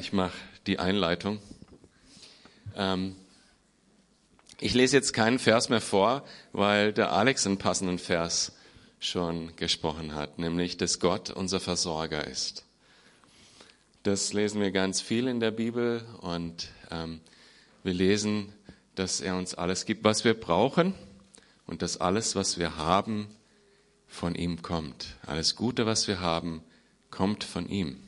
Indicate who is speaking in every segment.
Speaker 1: Ich mache die Einleitung. Ähm, ich lese jetzt keinen Vers mehr vor, weil der Alex einen passenden Vers schon gesprochen hat, nämlich, dass Gott unser Versorger ist. Das lesen wir ganz viel in der Bibel und ähm, wir lesen, dass er uns alles gibt, was wir brauchen und dass alles, was wir haben, von ihm kommt. Alles Gute, was wir haben, kommt von ihm.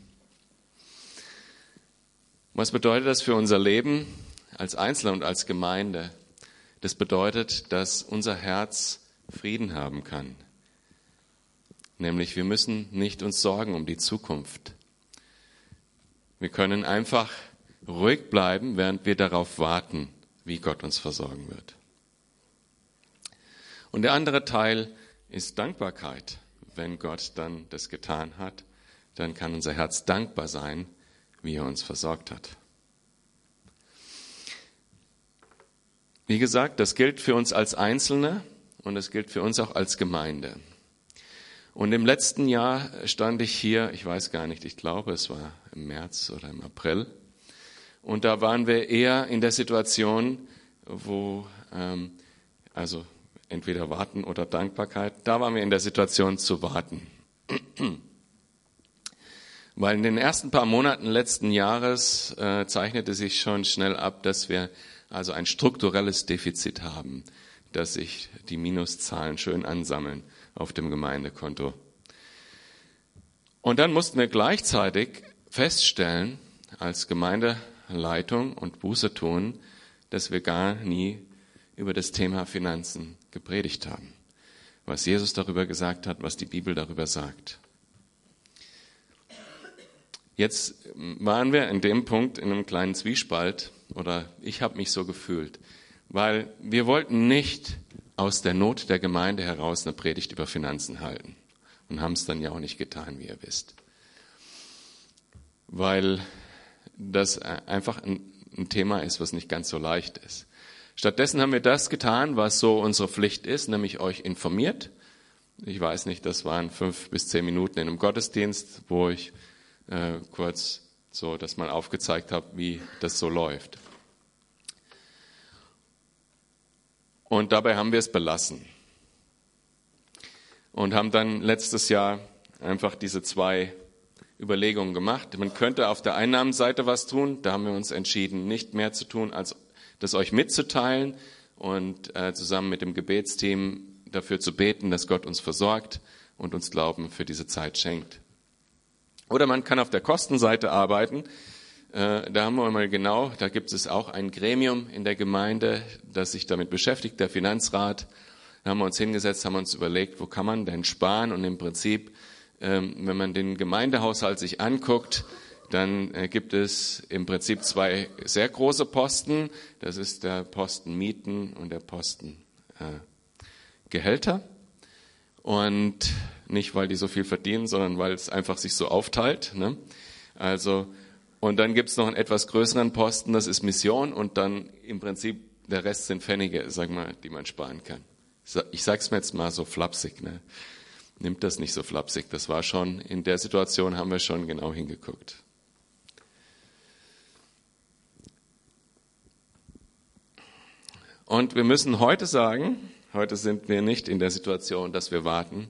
Speaker 1: Was bedeutet das für unser Leben als Einzelner und als Gemeinde? Das bedeutet, dass unser Herz Frieden haben kann. Nämlich wir müssen nicht uns sorgen um die Zukunft. Wir können einfach ruhig bleiben, während wir darauf warten, wie Gott uns versorgen wird. Und der andere Teil ist Dankbarkeit. Wenn Gott dann das getan hat, dann kann unser Herz dankbar sein, wie er uns versorgt hat. Wie gesagt, das gilt für uns als Einzelne und es gilt für uns auch als Gemeinde. Und im letzten Jahr stand ich hier, ich weiß gar nicht, ich glaube, es war im März oder im April. Und da waren wir eher in der Situation, wo, ähm, also entweder warten oder Dankbarkeit, da waren wir in der Situation zu warten. Weil in den ersten paar Monaten letzten Jahres äh, zeichnete sich schon schnell ab, dass wir also ein strukturelles Defizit haben, dass sich die Minuszahlen schön ansammeln auf dem Gemeindekonto. Und dann mussten wir gleichzeitig feststellen, als Gemeindeleitung und Buße tun, dass wir gar nie über das Thema Finanzen gepredigt haben. Was Jesus darüber gesagt hat, was die Bibel darüber sagt. Jetzt waren wir in dem Punkt in einem kleinen Zwiespalt, oder ich habe mich so gefühlt, weil wir wollten nicht aus der Not der Gemeinde heraus eine Predigt über Finanzen halten und haben es dann ja auch nicht getan, wie ihr wisst. Weil das einfach ein, Thema ist, was nicht ganz so leicht ist. Stattdessen haben wir das getan, was so unsere Pflicht ist, nämlich euch informiert. Ich weiß nicht, das waren fünf bis zehn Minuten in einem Gottesdienst, wo ich äh, kurz so das mal aufgezeigt habe, wie das so läuft. Und dabei haben wir es belassen. Und haben dann letztes Jahr einfach diese zwei Überlegungen gemacht. Man könnte auf der Einnahmenseite was tun. Da haben wir uns entschieden, nicht mehr zu tun, als das euch mitzuteilen und äh, zusammen mit dem Gebetsteam dafür zu beten, dass Gott uns versorgt und uns Glauben für diese Zeit schenkt. Oder man kann auf der Kostenseite arbeiten. Äh, da haben wir mal genau, da gibt es auch ein Gremium in der Gemeinde, das sich damit beschäftigt, der Finanzrat. Da haben wir uns hingesetzt, haben uns überlegt, wo kann man denn sparen? Und im Prinzip, ähm, wenn man den Gemeindehaushalt sich anguckt, dann äh, gibt es im Prinzip zwei sehr große Posten. Das ist der Posten Mieten und der Posten äh, Gehälter. Und nicht, weil die so viel verdienen, sondern weil es einfach sich so aufteilt. Ne? Also, und dann gibt's noch einen etwas größeren Posten, das ist Mission und dann im Prinzip der Rest sind Pfennige, sag mal, die man sparen kann. Ich sag's mir jetzt mal so flapsig, ne? Nimmt das nicht so flapsig. Das war schon, in der Situation haben wir schon genau hingeguckt. Und wir müssen heute sagen, heute sind wir nicht in der Situation, dass wir warten,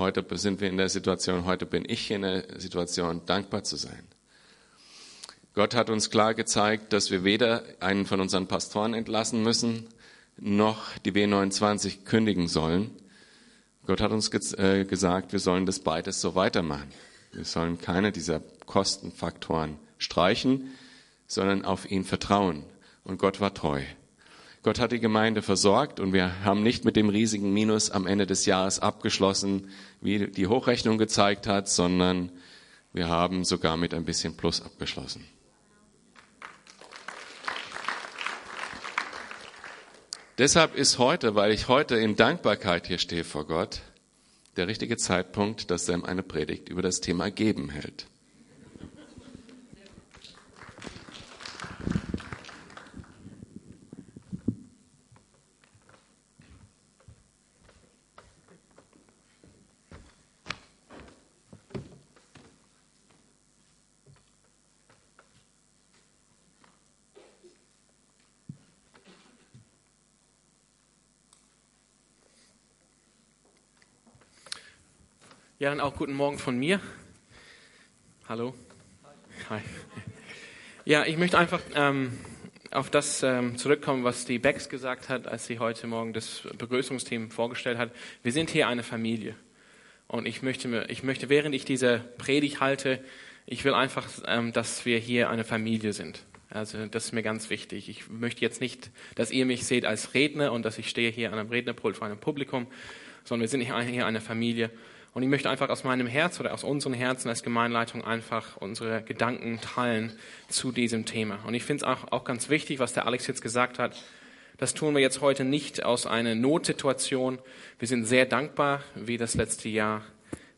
Speaker 1: Heute sind wir in der Situation, heute bin ich in der Situation, dankbar zu sein. Gott hat uns klar gezeigt, dass wir weder einen von unseren Pastoren entlassen müssen, noch die B29 kündigen sollen. Gott hat uns äh, gesagt, wir sollen das beides so weitermachen. Wir sollen keine dieser Kostenfaktoren streichen, sondern auf ihn vertrauen. Und Gott war treu. Gott hat die Gemeinde versorgt und wir haben nicht mit dem riesigen Minus am Ende des Jahres abgeschlossen, wie die Hochrechnung gezeigt hat, sondern wir haben sogar mit ein bisschen Plus abgeschlossen. Deshalb ist heute, weil ich heute in Dankbarkeit hier stehe vor Gott, der richtige Zeitpunkt, dass Sam eine Predigt über das Thema Geben hält.
Speaker 2: Ja, dann auch guten Morgen von mir. Hallo. Hi. Ja, ich möchte einfach ähm, auf das ähm, zurückkommen, was die Becks gesagt hat, als sie heute Morgen das Begrüßungsteam vorgestellt hat. Wir sind hier eine Familie. Und ich möchte, ich möchte während ich diese Predigt halte, ich will einfach, ähm, dass wir hier eine Familie sind. Also das ist mir ganz wichtig. Ich möchte jetzt nicht, dass ihr mich seht als Redner und dass ich stehe hier an einem Rednerpult vor einem Publikum, sondern wir sind hier eine Familie. Und ich möchte einfach aus meinem Herz oder aus unseren Herzen als Gemeinleitung einfach unsere Gedanken teilen zu diesem Thema. Und ich finde es auch, auch ganz wichtig, was der Alex jetzt gesagt hat. Das tun wir jetzt heute nicht aus einer Notsituation. Wir sind sehr dankbar, wie das letzte Jahr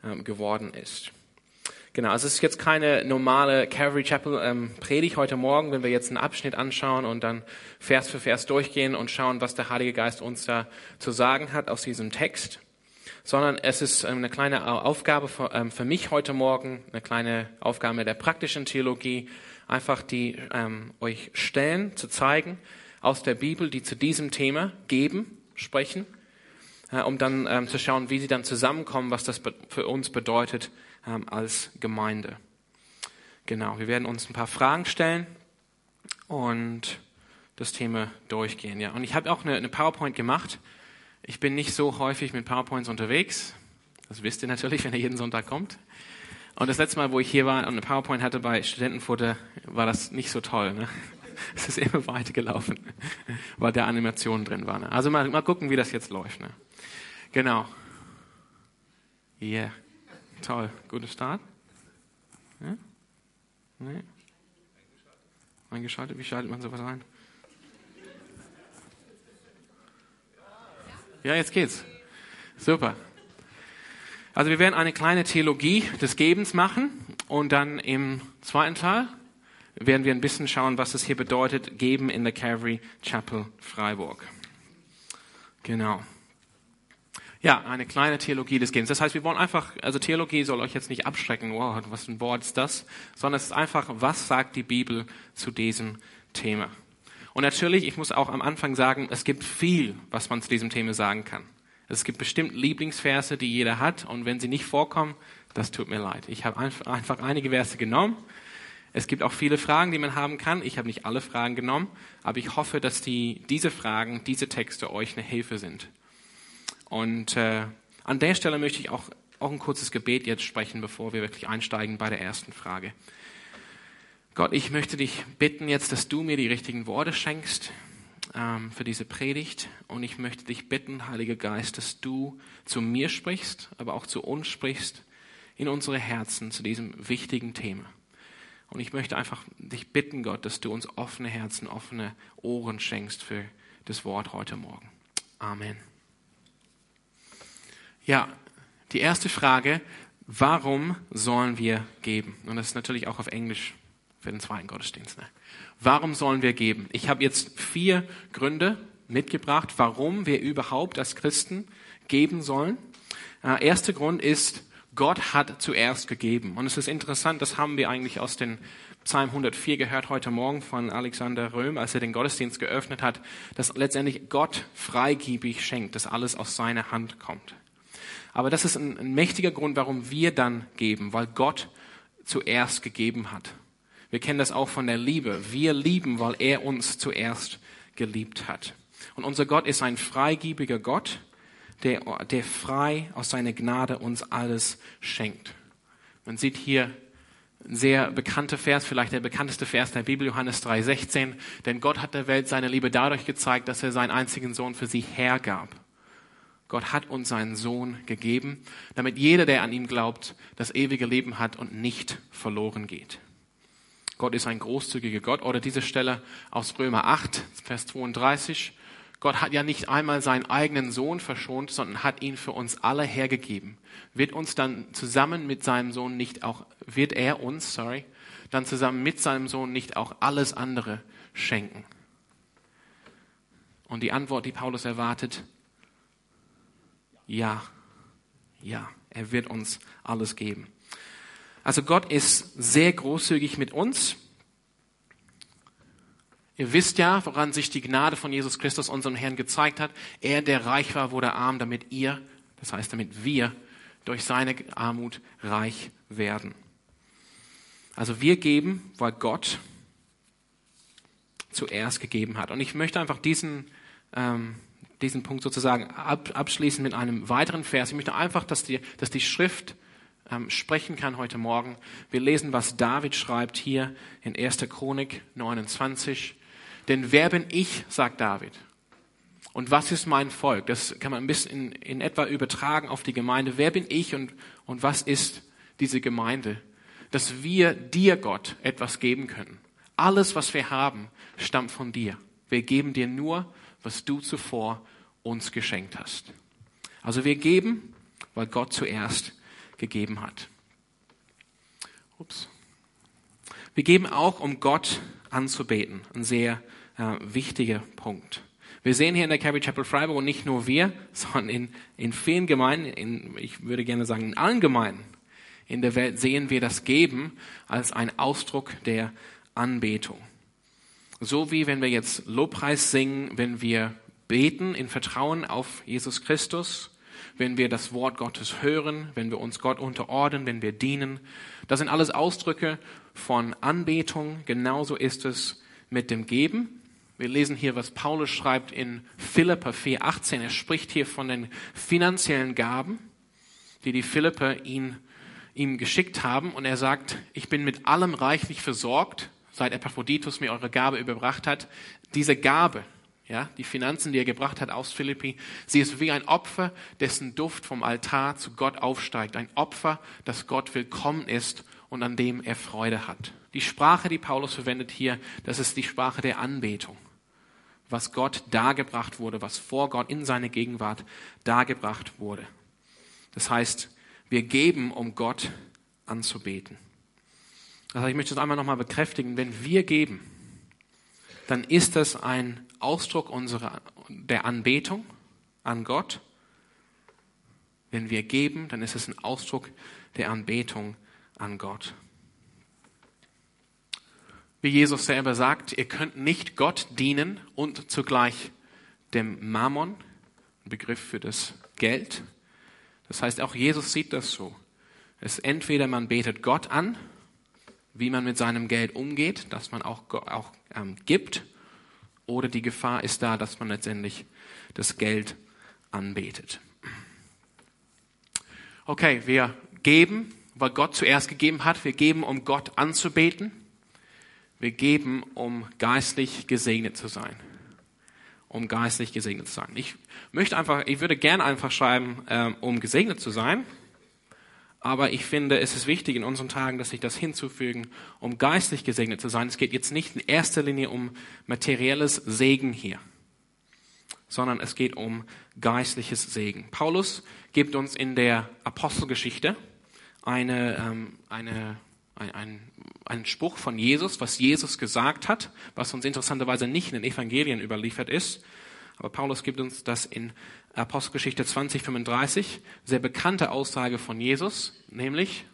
Speaker 2: ähm, geworden ist. Genau, also es ist jetzt keine normale Calvary Chapel ähm, Predigt heute Morgen, wenn wir jetzt einen Abschnitt anschauen und dann Vers für Vers durchgehen und schauen, was der Heilige Geist uns da zu sagen hat aus diesem Text sondern es ist ähm, eine kleine Aufgabe für, ähm, für mich heute Morgen, eine kleine Aufgabe der praktischen Theologie, einfach die ähm, euch Stellen zu zeigen aus der Bibel, die zu diesem Thema geben, sprechen, äh, um dann ähm, zu schauen, wie sie dann zusammenkommen, was das für uns bedeutet ähm, als Gemeinde. Genau, wir werden uns ein paar Fragen stellen und das Thema durchgehen. Ja, und ich habe auch eine, eine PowerPoint gemacht. Ich bin nicht so häufig mit PowerPoints unterwegs. Das wisst ihr natürlich, wenn ihr jeden Sonntag kommt. Und das letzte Mal, wo ich hier war und eine PowerPoint hatte bei Studentenfutter, war das nicht so toll. Ne? Es ist immer weitergelaufen, weil der Animation drin war. Ne? Also mal, mal gucken, wie das jetzt läuft. Ne? Genau. Yeah. Toll. Guter Start. Ja? Nee. Eingeschaltet. Wie schaltet man sowas ein? Ja, jetzt geht's. Super. Also wir werden eine kleine Theologie des Gebens machen und dann im zweiten Teil werden wir ein bisschen schauen, was es hier bedeutet, geben in der Calvary Chapel Freiburg. Genau. Ja, eine kleine Theologie des Gebens. Das heißt, wir wollen einfach, also Theologie soll euch jetzt nicht abschrecken, wow, was ein Wort ist das, sondern es ist einfach, was sagt die Bibel zu diesem Thema. Und natürlich, ich muss auch am Anfang sagen, es gibt viel, was man zu diesem Thema sagen kann. Es gibt bestimmt Lieblingsverse, die jeder hat. Und wenn sie nicht vorkommen, das tut mir leid. Ich habe einfach einige Verse genommen. Es gibt auch viele Fragen, die man haben kann. Ich habe nicht alle Fragen genommen, aber ich hoffe, dass die, diese Fragen, diese Texte euch eine Hilfe sind. Und äh, an der Stelle möchte ich auch, auch ein kurzes Gebet jetzt sprechen, bevor wir wirklich einsteigen bei der ersten Frage. Gott, ich möchte dich bitten jetzt, dass du mir die richtigen Worte schenkst ähm, für diese Predigt. Und ich möchte dich bitten, Heiliger Geist, dass du zu mir sprichst, aber auch zu uns sprichst, in unsere Herzen zu diesem wichtigen Thema. Und ich möchte einfach dich bitten, Gott, dass du uns offene Herzen, offene Ohren schenkst für das Wort heute Morgen. Amen. Ja, die erste Frage, warum sollen wir geben? Und das ist natürlich auch auf Englisch für den zweiten Gottesdienst. Ne? Warum sollen wir geben? Ich habe jetzt vier Gründe mitgebracht, warum wir überhaupt als Christen geben sollen. Äh, erster Grund ist, Gott hat zuerst gegeben. Und es ist interessant, das haben wir eigentlich aus den Psalm 104 gehört heute Morgen von Alexander Röhm, als er den Gottesdienst geöffnet hat, dass letztendlich Gott freigiebig schenkt, dass alles aus seiner Hand kommt. Aber das ist ein, ein mächtiger Grund, warum wir dann geben, weil Gott zuerst gegeben hat. Wir kennen das auch von der Liebe. Wir lieben, weil er uns zuerst geliebt hat. Und unser Gott ist ein freigiebiger Gott, der, der frei aus seiner Gnade uns alles schenkt. Man sieht hier ein sehr bekannter Vers, vielleicht der bekannteste Vers der Bibel, Johannes 3,16. Denn Gott hat der Welt seine Liebe dadurch gezeigt, dass er seinen einzigen Sohn für sie hergab. Gott hat uns seinen Sohn gegeben, damit jeder, der an ihm glaubt, das ewige Leben hat und nicht verloren geht. Gott ist ein großzügiger Gott. Oder diese Stelle aus Römer 8, Vers 32. Gott hat ja nicht einmal seinen eigenen Sohn verschont, sondern hat ihn für uns alle hergegeben. Wird uns dann zusammen mit seinem Sohn nicht auch, wird er uns, sorry, dann zusammen mit seinem Sohn nicht auch alles andere schenken? Und die Antwort, die Paulus erwartet, ja, ja, er wird uns alles geben. Also Gott ist sehr großzügig mit uns. Ihr wisst ja, woran sich die Gnade von Jesus Christus, unserem Herrn, gezeigt hat. Er, der reich war, wurde arm, damit ihr, das heißt, damit wir durch seine Armut reich werden. Also wir geben, weil Gott zuerst gegeben hat. Und ich möchte einfach diesen, ähm, diesen Punkt sozusagen ab, abschließen mit einem weiteren Vers. Ich möchte einfach, dass die, dass die Schrift ähm, sprechen kann heute Morgen. Wir lesen, was David schreibt hier in 1. Chronik 29. Denn wer bin ich, sagt David. Und was ist mein Volk? Das kann man ein bisschen in, in etwa übertragen auf die Gemeinde. Wer bin ich und, und was ist diese Gemeinde? Dass wir dir, Gott, etwas geben können. Alles, was wir haben, stammt von dir. Wir geben dir nur, was du zuvor uns geschenkt hast. Also wir geben, weil Gott zuerst gegeben hat. Ups. Wir geben auch, um Gott anzubeten. Ein sehr äh, wichtiger Punkt. Wir sehen hier in der Calvary Chapel Freiburg und nicht nur wir, sondern in, in vielen Gemeinden, in, ich würde gerne sagen in allen Gemeinden in der Welt sehen wir das Geben als ein Ausdruck der Anbetung. So wie wenn wir jetzt Lobpreis singen, wenn wir beten in Vertrauen auf Jesus Christus, wenn wir das Wort Gottes hören, wenn wir uns Gott unterordnen, wenn wir dienen. Das sind alles Ausdrücke von Anbetung. Genauso ist es mit dem Geben. Wir lesen hier, was Paulus schreibt in Philippa 4,18. Er spricht hier von den finanziellen Gaben, die die Philipper ihn, ihm geschickt haben. Und er sagt, ich bin mit allem reichlich versorgt, seit Epaphroditus mir eure Gabe überbracht hat. Diese Gabe, ja, die Finanzen, die er gebracht hat aus Philippi, sie ist wie ein Opfer, dessen Duft vom Altar zu Gott aufsteigt. Ein Opfer, das Gott willkommen ist und an dem er Freude hat. Die Sprache, die Paulus verwendet hier, das ist die Sprache der Anbetung was Gott dargebracht wurde, was vor Gott in seine Gegenwart dargebracht wurde. Das heißt, wir geben, um Gott anzubeten. Also ich möchte das einmal nochmal bekräftigen. Wenn wir geben, dann ist das ein Ausdruck unserer, der Anbetung an Gott. Wenn wir geben, dann ist es ein Ausdruck der Anbetung an Gott. Wie Jesus selber sagt, ihr könnt nicht Gott dienen und zugleich dem Mammon, ein Begriff für das Geld. Das heißt, auch Jesus sieht das so. Es entweder man betet Gott an, wie man mit seinem Geld umgeht, dass man auch, auch ähm, gibt, oder die Gefahr ist da, dass man letztendlich das Geld anbetet. Okay, wir geben, weil Gott zuerst gegeben hat. Wir geben, um Gott anzubeten. Wir geben, um geistlich gesegnet zu sein. Um geistlich gesegnet zu sein. Ich möchte einfach, ich würde gerne einfach schreiben, ähm, um gesegnet zu sein. Aber ich finde, es ist wichtig in unseren Tagen, dass sich das hinzufügen, um geistlich gesegnet zu sein. Es geht jetzt nicht in erster Linie um materielles Segen hier, sondern es geht um geistliches Segen. Paulus gibt uns in der Apostelgeschichte eine, ähm, eine, ein, ein ein Spruch von Jesus, was Jesus gesagt hat, was uns interessanterweise nicht in den Evangelien überliefert ist. Aber Paulus gibt uns das in Apostelgeschichte 2035, sehr bekannte Aussage von Jesus, nämlich,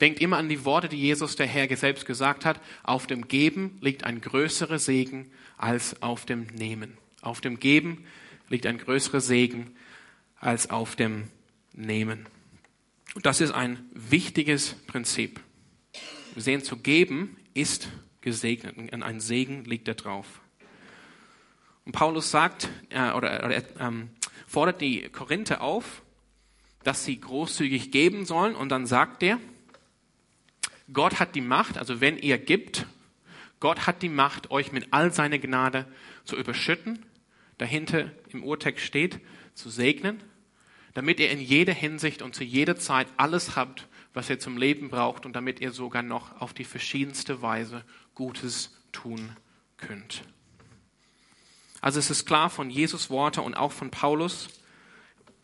Speaker 2: denkt immer an die Worte, die Jesus der Herr selbst gesagt hat, auf dem Geben liegt ein größerer Segen als auf dem Nehmen. Auf dem Geben liegt ein größerer Segen als auf dem Nehmen. Und das ist ein wichtiges Prinzip sehen, zu geben ist gesegnet. Und ein Segen liegt da drauf. Und Paulus sagt, äh, oder, oder ähm, fordert die Korinther auf, dass sie großzügig geben sollen. Und dann sagt er, Gott hat die Macht, also wenn ihr gibt, Gott hat die Macht, euch mit all seiner Gnade zu überschütten. Dahinter im Urtext steht, zu segnen, damit ihr in jeder Hinsicht und zu jeder Zeit alles habt, was ihr zum Leben braucht und damit ihr sogar noch auf die verschiedenste Weise Gutes tun könnt. Also es ist klar von Jesus Worte und auch von Paulus,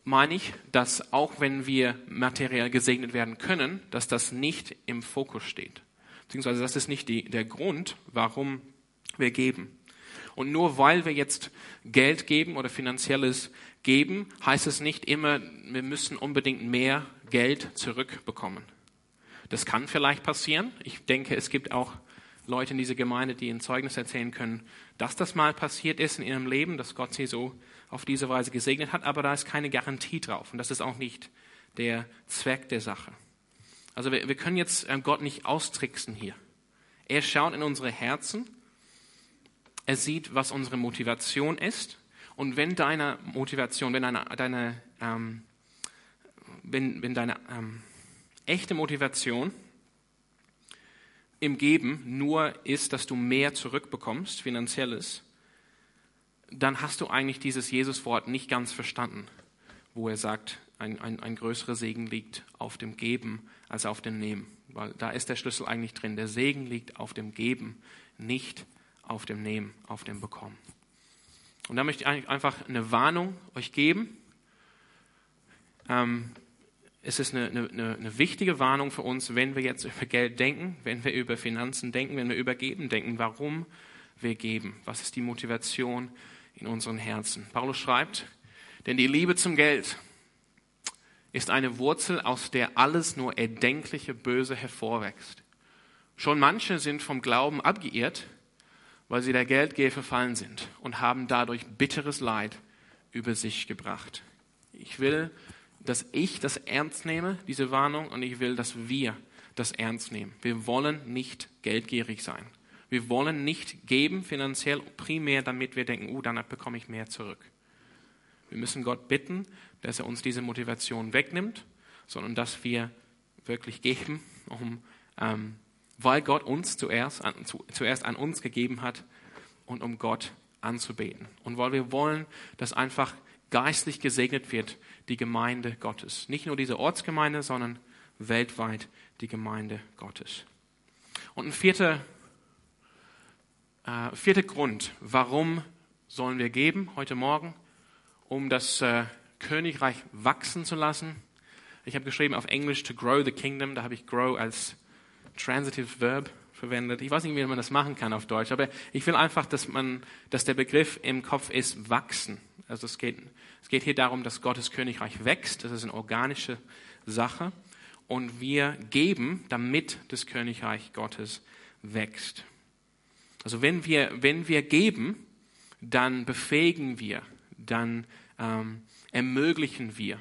Speaker 2: meine ich, dass auch wenn wir materiell gesegnet werden können, dass das nicht im Fokus steht. Beziehungsweise das ist nicht die, der Grund, warum wir geben. Und nur weil wir jetzt Geld geben oder finanzielles geben, heißt es nicht immer, wir müssen unbedingt mehr Geld zurückbekommen. Das kann vielleicht passieren. Ich denke, es gibt auch Leute in dieser Gemeinde, die ein Zeugnis erzählen können, dass das mal passiert ist in ihrem Leben, dass Gott sie so auf diese Weise gesegnet hat, aber da ist keine Garantie drauf. Und das ist auch nicht der Zweck der Sache. Also wir, wir können jetzt ähm, Gott nicht austricksen hier. Er schaut in unsere Herzen, er sieht, was unsere Motivation ist. Und wenn deine Motivation, wenn deine, deine, ähm, wenn, wenn deine ähm, echte Motivation im Geben nur ist, dass du mehr zurückbekommst, finanzielles, dann hast du eigentlich dieses Jesus-Wort nicht ganz verstanden, wo er sagt, ein, ein, ein größerer Segen liegt auf dem Geben als auf dem Nehmen. Weil da ist der Schlüssel eigentlich drin. Der Segen liegt auf dem Geben, nicht auf dem Nehmen, auf dem Bekommen. Und da möchte ich einfach eine Warnung euch geben. Ähm, es ist eine, eine, eine wichtige Warnung für uns, wenn wir jetzt über Geld denken, wenn wir über Finanzen denken, wenn wir über Geben denken, warum wir geben. Was ist die Motivation in unseren Herzen? Paulus schreibt, denn die Liebe zum Geld ist eine Wurzel, aus der alles nur erdenkliche Böse hervorwächst. Schon manche sind vom Glauben abgeirrt, weil sie der Geldgier verfallen sind und haben dadurch bitteres Leid über sich gebracht. Ich will, dass ich das ernst nehme, diese Warnung, und ich will, dass wir das ernst nehmen. Wir wollen nicht geldgierig sein. Wir wollen nicht geben finanziell primär, damit wir denken, uh, dann bekomme ich mehr zurück. Wir müssen Gott bitten, dass er uns diese Motivation wegnimmt, sondern dass wir wirklich geben, um, ähm, weil Gott uns zuerst an, zu, zuerst an uns gegeben hat und um Gott anzubeten. Und weil wir wollen, dass einfach geistlich gesegnet wird, die Gemeinde Gottes. Nicht nur diese Ortsgemeinde, sondern weltweit die Gemeinde Gottes. Und ein vierter, äh, vierter Grund, warum sollen wir geben heute Morgen, um das äh, Königreich wachsen zu lassen. Ich habe geschrieben auf Englisch to grow the kingdom, da habe ich grow als transitive Verb verwendet. Ich weiß nicht, wie man das machen kann auf Deutsch, aber ich will einfach, dass man, dass der Begriff im Kopf ist wachsen. Also es geht, es geht hier darum, dass Gottes Königreich wächst. Das ist eine organische Sache. Und wir geben, damit das Königreich Gottes wächst. Also wenn wir, wenn wir geben, dann befähigen wir, dann ähm, ermöglichen wir,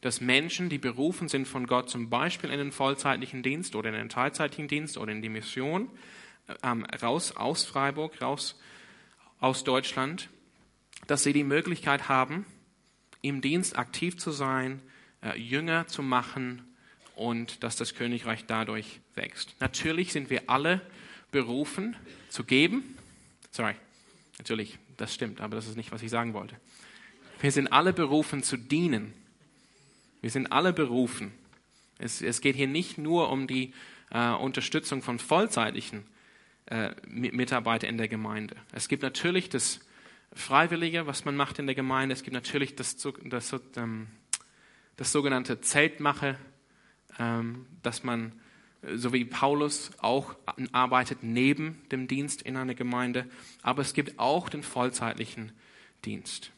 Speaker 2: dass Menschen, die berufen sind von Gott, zum Beispiel in den vollzeitlichen Dienst oder in den teilzeitlichen Dienst oder in die Mission, ähm, raus aus Freiburg, raus aus Deutschland, dass sie die Möglichkeit haben, im Dienst aktiv zu sein, äh, Jünger zu machen und dass das Königreich dadurch wächst. Natürlich sind wir alle berufen zu geben. Sorry, natürlich, das stimmt, aber das ist nicht, was ich sagen wollte. Wir sind alle berufen zu dienen. Wir sind alle berufen. Es, es geht hier nicht nur um die äh, Unterstützung von vollzeitlichen äh, Mitarbeitern in der Gemeinde. Es gibt natürlich das Freiwillige, was man macht in der Gemeinde. Es gibt natürlich das, das, ähm, das sogenannte Zeltmache, ähm, dass man, so wie Paulus, auch arbeitet neben dem Dienst in einer Gemeinde. Aber es gibt auch den vollzeitlichen Dienst.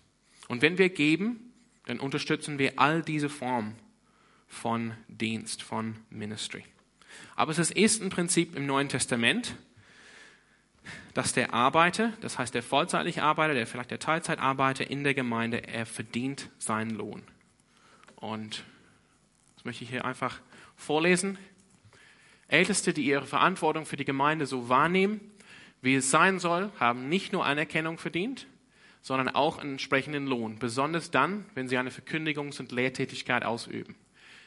Speaker 2: Und wenn wir geben, dann unterstützen wir all diese Formen von Dienst, von Ministry. Aber es ist ein Prinzip im Neuen Testament, dass der Arbeiter, das heißt der vollzeitliche Arbeiter, der vielleicht der Teilzeitarbeiter in der Gemeinde, er verdient seinen Lohn. Und das möchte ich hier einfach vorlesen. Älteste, die ihre Verantwortung für die Gemeinde so wahrnehmen, wie es sein soll, haben nicht nur Anerkennung verdient, sondern auch einen entsprechenden Lohn, besonders dann, wenn sie eine Verkündigungs- und Lehrtätigkeit ausüben.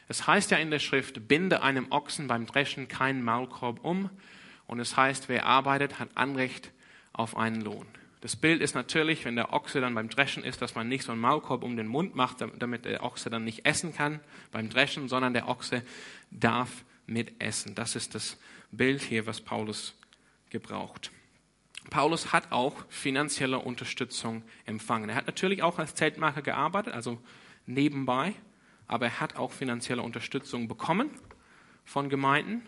Speaker 2: Es heißt ja in der Schrift, binde einem Ochsen beim Dreschen keinen Maulkorb um. Und es heißt, wer arbeitet, hat Anrecht auf einen Lohn. Das Bild ist natürlich, wenn der Ochse dann beim Dreschen ist, dass man nicht so einen Maulkorb um den Mund macht, damit der Ochse dann nicht essen kann beim Dreschen, sondern der Ochse darf mitessen. Das ist das Bild hier, was Paulus gebraucht. Paulus hat auch finanzielle Unterstützung empfangen. Er hat natürlich auch als Zeltmacher gearbeitet, also nebenbei, aber er hat auch finanzielle Unterstützung bekommen von Gemeinden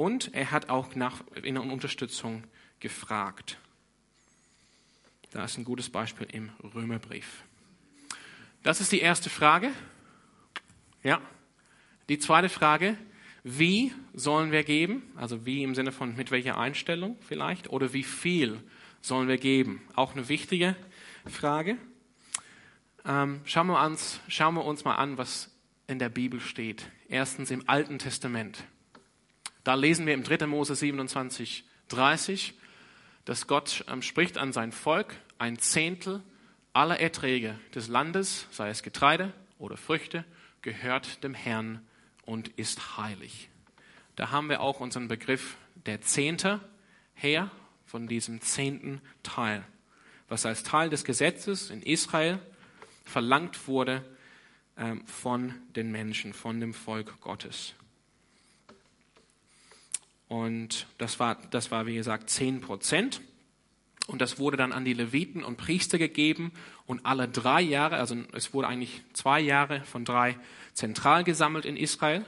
Speaker 2: und er hat auch nach in Unterstützung gefragt. Da ist ein gutes Beispiel im Römerbrief. Das ist die erste Frage. Ja. Die zweite Frage, wie sollen wir geben? Also wie im Sinne von mit welcher Einstellung vielleicht? Oder wie viel sollen wir geben? Auch eine wichtige Frage. Ähm, schauen, wir uns, schauen wir uns mal an, was in der Bibel steht. Erstens im Alten Testament. Da lesen wir im 3. Mose 27, 30, dass Gott ähm, spricht an sein Volk, ein Zehntel aller Erträge des Landes, sei es Getreide oder Früchte, gehört dem Herrn und ist heilig. Da haben wir auch unseren Begriff der Zehnte her von diesem zehnten Teil, was als Teil des Gesetzes in Israel verlangt wurde ähm, von den Menschen, von dem Volk Gottes. Und das war, das war wie gesagt, zehn Prozent. Und das wurde dann an die Leviten und Priester gegeben. Und alle drei Jahre, also es wurde eigentlich zwei Jahre von drei zentral gesammelt in Israel.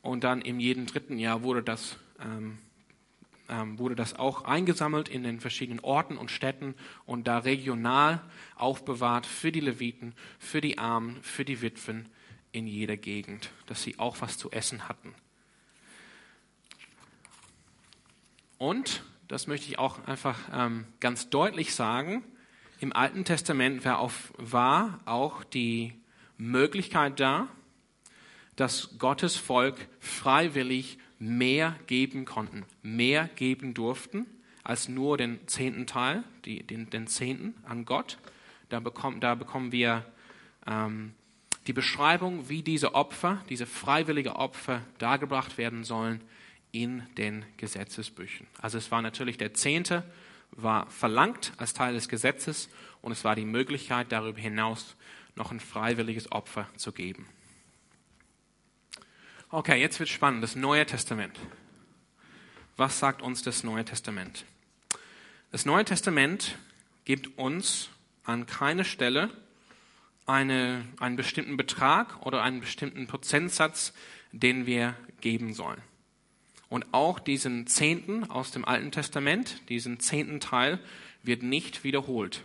Speaker 2: Und dann im jeden dritten Jahr wurde das, ähm, ähm, wurde das auch eingesammelt in den verschiedenen Orten und Städten und da regional aufbewahrt für die Leviten, für die Armen, für die Witwen in jeder Gegend, dass sie auch was zu essen hatten. Und, das möchte ich auch einfach ähm, ganz deutlich sagen, im Alten Testament war, auf, war auch die Möglichkeit da, dass Gottes Volk freiwillig mehr geben konnten, mehr geben durften als nur den zehnten Teil, die, den, den Zehnten an Gott. Da, bekommen, da bekommen wir ähm, die Beschreibung, wie diese Opfer, diese freiwillige Opfer dargebracht werden sollen in den Gesetzesbüchern. Also es war natürlich der Zehnte, war verlangt als Teil des Gesetzes und es war die Möglichkeit darüber hinaus noch ein freiwilliges Opfer zu geben. Okay, jetzt wird spannend. Das Neue Testament. Was sagt uns das Neue Testament? Das Neue Testament gibt uns an keiner Stelle eine, einen bestimmten Betrag oder einen bestimmten Prozentsatz, den wir geben sollen. Und auch diesen Zehnten aus dem Alten Testament, diesen zehnten Teil, wird nicht wiederholt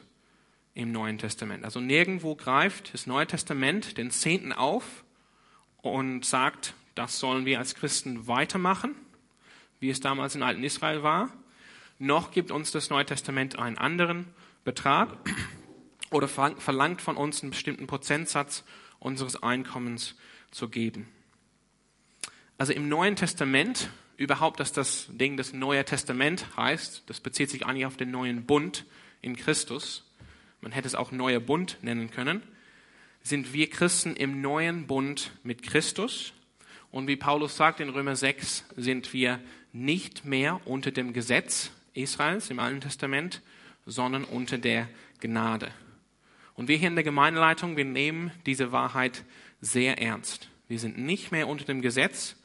Speaker 2: im Neuen Testament. Also nirgendwo greift das Neue Testament den Zehnten auf und sagt, das sollen wir als Christen weitermachen, wie es damals in alten Israel war. Noch gibt uns das Neue Testament einen anderen Betrag oder verlangt von uns einen bestimmten Prozentsatz unseres Einkommens zu geben. Also im Neuen Testament, überhaupt, dass das Ding das Neue Testament heißt, das bezieht sich eigentlich auf den neuen Bund in Christus. Man hätte es auch neuer Bund nennen können. Sind wir Christen im neuen Bund mit Christus und wie Paulus sagt in Römer 6, sind wir nicht mehr unter dem Gesetz Israels im Alten Testament, sondern unter der Gnade. Und wir hier in der Gemeindeleitung, wir nehmen diese Wahrheit sehr ernst. Wir sind nicht mehr unter dem Gesetz,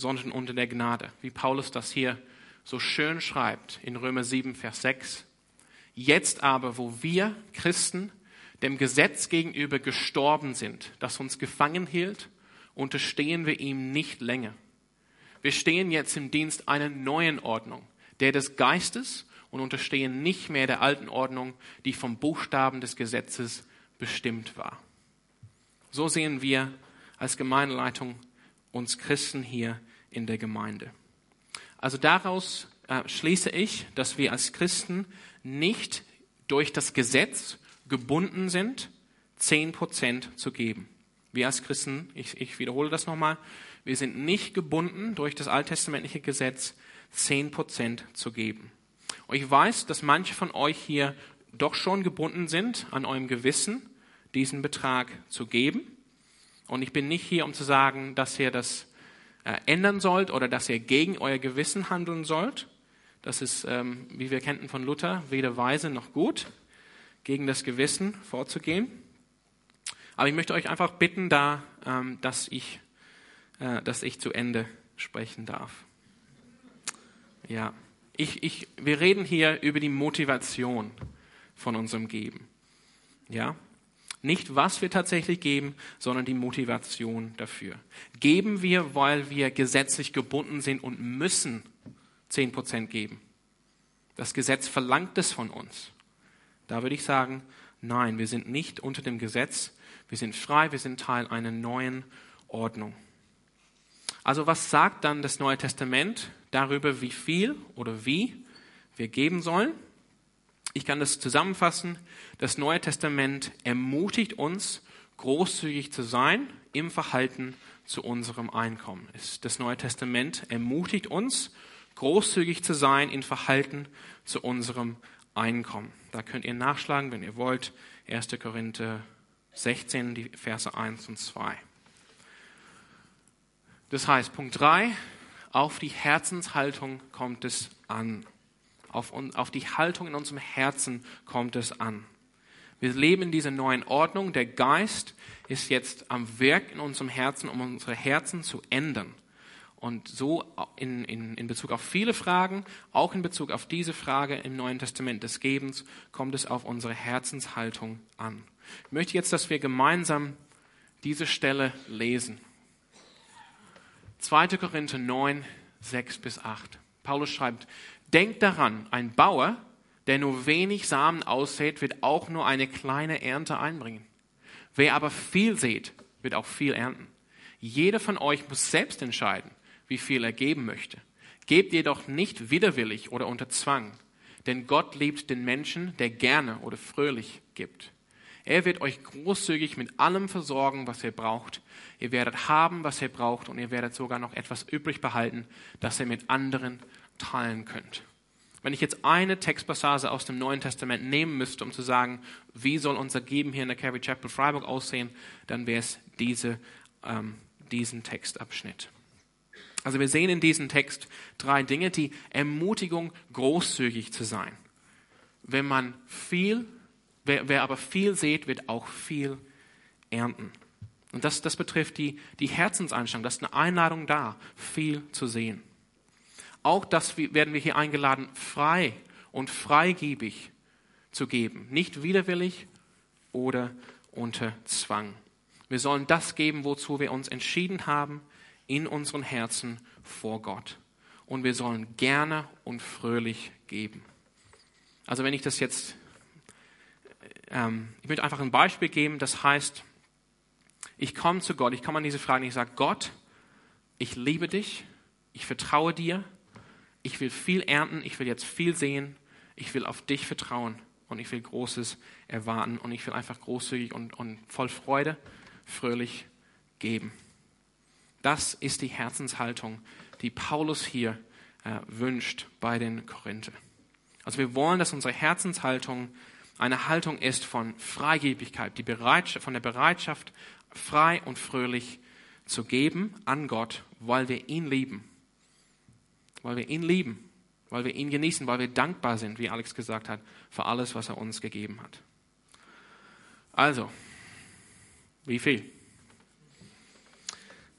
Speaker 2: sondern unter der Gnade. Wie Paulus das hier so schön schreibt in Römer 7, Vers 6. Jetzt aber, wo wir Christen dem Gesetz gegenüber gestorben sind, das uns gefangen hielt unterstehen wir ihm nicht länger. Wir stehen jetzt im Dienst einer neuen Ordnung, der des Geistes und unterstehen nicht mehr der alten Ordnung, die vom Buchstaben des Gesetzes bestimmt war. So sehen wir als Gemeindeleitung uns Christen hier in der Gemeinde. Also daraus äh, schließe ich, dass wir als Christen nicht durch das Gesetz gebunden sind, zehn Prozent zu geben. Wir als Christen, ich, ich wiederhole das nochmal, wir sind nicht gebunden durch das alttestamentliche Gesetz, zehn Prozent zu geben. Und ich weiß, dass manche von euch hier doch schon gebunden sind an eurem Gewissen, diesen Betrag zu geben. Und ich bin nicht hier, um zu sagen, dass ihr das ändern sollt oder dass ihr gegen euer Gewissen handeln sollt. Das ist, ähm, wie wir kennten von Luther, weder weise noch gut, gegen das Gewissen vorzugehen. Aber ich möchte euch einfach bitten, da, ähm, dass, ich, äh, dass ich zu Ende sprechen darf. Ja, ich, ich, wir reden hier über die Motivation von unserem Geben. Ja, nicht was wir tatsächlich geben, sondern die Motivation dafür. Geben wir, weil wir gesetzlich gebunden sind und müssen 10% geben. Das Gesetz verlangt es von uns. Da würde ich sagen, nein, wir sind nicht unter dem Gesetz, wir sind frei, wir sind Teil einer neuen Ordnung. Also was sagt dann das Neue Testament darüber, wie viel oder wie wir geben sollen? Ich kann das zusammenfassen. Das Neue Testament ermutigt uns, großzügig zu sein im Verhalten zu unserem Einkommen. Das Neue Testament ermutigt uns, großzügig zu sein in Verhalten zu unserem Einkommen. Da könnt ihr nachschlagen, wenn ihr wollt. 1. Korinther 16, die Verse 1 und 2. Das heißt, Punkt 3, auf die Herzenshaltung kommt es an. Auf, auf die Haltung in unserem Herzen kommt es an. Wir leben in dieser neuen Ordnung. Der Geist ist jetzt am Werk in unserem Herzen, um unsere Herzen zu ändern. Und so in, in, in Bezug auf viele Fragen, auch in Bezug auf diese Frage im Neuen Testament des Gebens, kommt es auf unsere Herzenshaltung an. Ich möchte jetzt, dass wir gemeinsam diese Stelle lesen. 2. Korinther 9, 6 bis 8. Paulus schreibt, denkt daran, ein Bauer, der nur wenig Samen aussät, wird auch nur eine kleine Ernte einbringen. Wer aber viel sät, wird auch viel ernten. Jeder von euch muss selbst entscheiden, wie viel er geben möchte. Gebt jedoch nicht widerwillig oder unter Zwang, denn Gott liebt den Menschen, der gerne oder fröhlich gibt. Er wird euch großzügig mit allem versorgen, was ihr braucht. Ihr werdet haben, was ihr braucht, und ihr werdet sogar noch etwas übrig behalten, das ihr mit anderen teilen könnt. Wenn ich jetzt eine Textpassage aus dem Neuen Testament nehmen müsste, um zu sagen, wie soll unser Geben hier in der Calvary Chapel Freiburg aussehen, dann wäre es diese, ähm, diesen Textabschnitt. Also wir sehen in diesem Text drei Dinge, die Ermutigung, großzügig zu sein. Wenn man viel Wer, wer aber viel sät, wird auch viel ernten. Und das, das betrifft die, die Herzenseinstellung. Das ist eine Einladung da, viel zu sehen. Auch das werden wir hier eingeladen, frei und freigebig zu geben. Nicht widerwillig oder unter Zwang. Wir sollen das geben, wozu wir uns entschieden haben, in unseren Herzen vor Gott. Und wir sollen gerne und fröhlich geben. Also wenn ich das jetzt ähm, ich möchte einfach ein Beispiel geben, das heißt, ich komme zu Gott, ich komme an diese Frage ich sage, Gott, ich liebe dich, ich vertraue dir, ich will viel ernten, ich will jetzt viel sehen, ich will auf dich vertrauen und ich will Großes erwarten und ich will einfach großzügig und, und voll Freude, fröhlich geben. Das ist die Herzenshaltung, die Paulus hier äh, wünscht bei den Korinther. Also wir wollen, dass unsere Herzenshaltung eine Haltung ist von Freigebigkeit, die Bereitschaft, von der Bereitschaft, frei und fröhlich zu geben an Gott, weil wir ihn lieben. Weil wir ihn lieben, weil wir ihn genießen, weil wir dankbar sind, wie Alex gesagt hat, für alles, was er uns gegeben hat. Also, wie viel?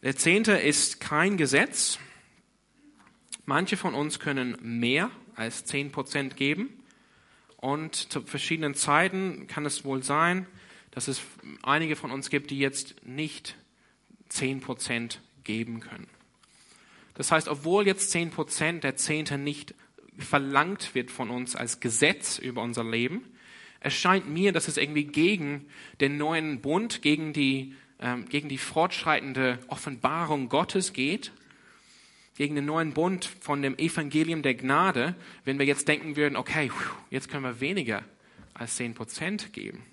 Speaker 2: Der Zehnte ist kein Gesetz. Manche von uns können mehr als zehn Prozent geben. Und zu verschiedenen Zeiten kann es wohl sein, dass es einige von uns gibt, die jetzt nicht 10% geben können. Das heißt, obwohl jetzt 10% der Zehnte nicht verlangt wird von uns als Gesetz über unser Leben, erscheint mir, dass es irgendwie gegen den neuen Bund, gegen die, ähm, gegen die fortschreitende Offenbarung Gottes geht gegen den neuen Bund von dem Evangelium der Gnade, wenn wir jetzt denken würden, okay, jetzt können wir weniger als 10 Prozent geben.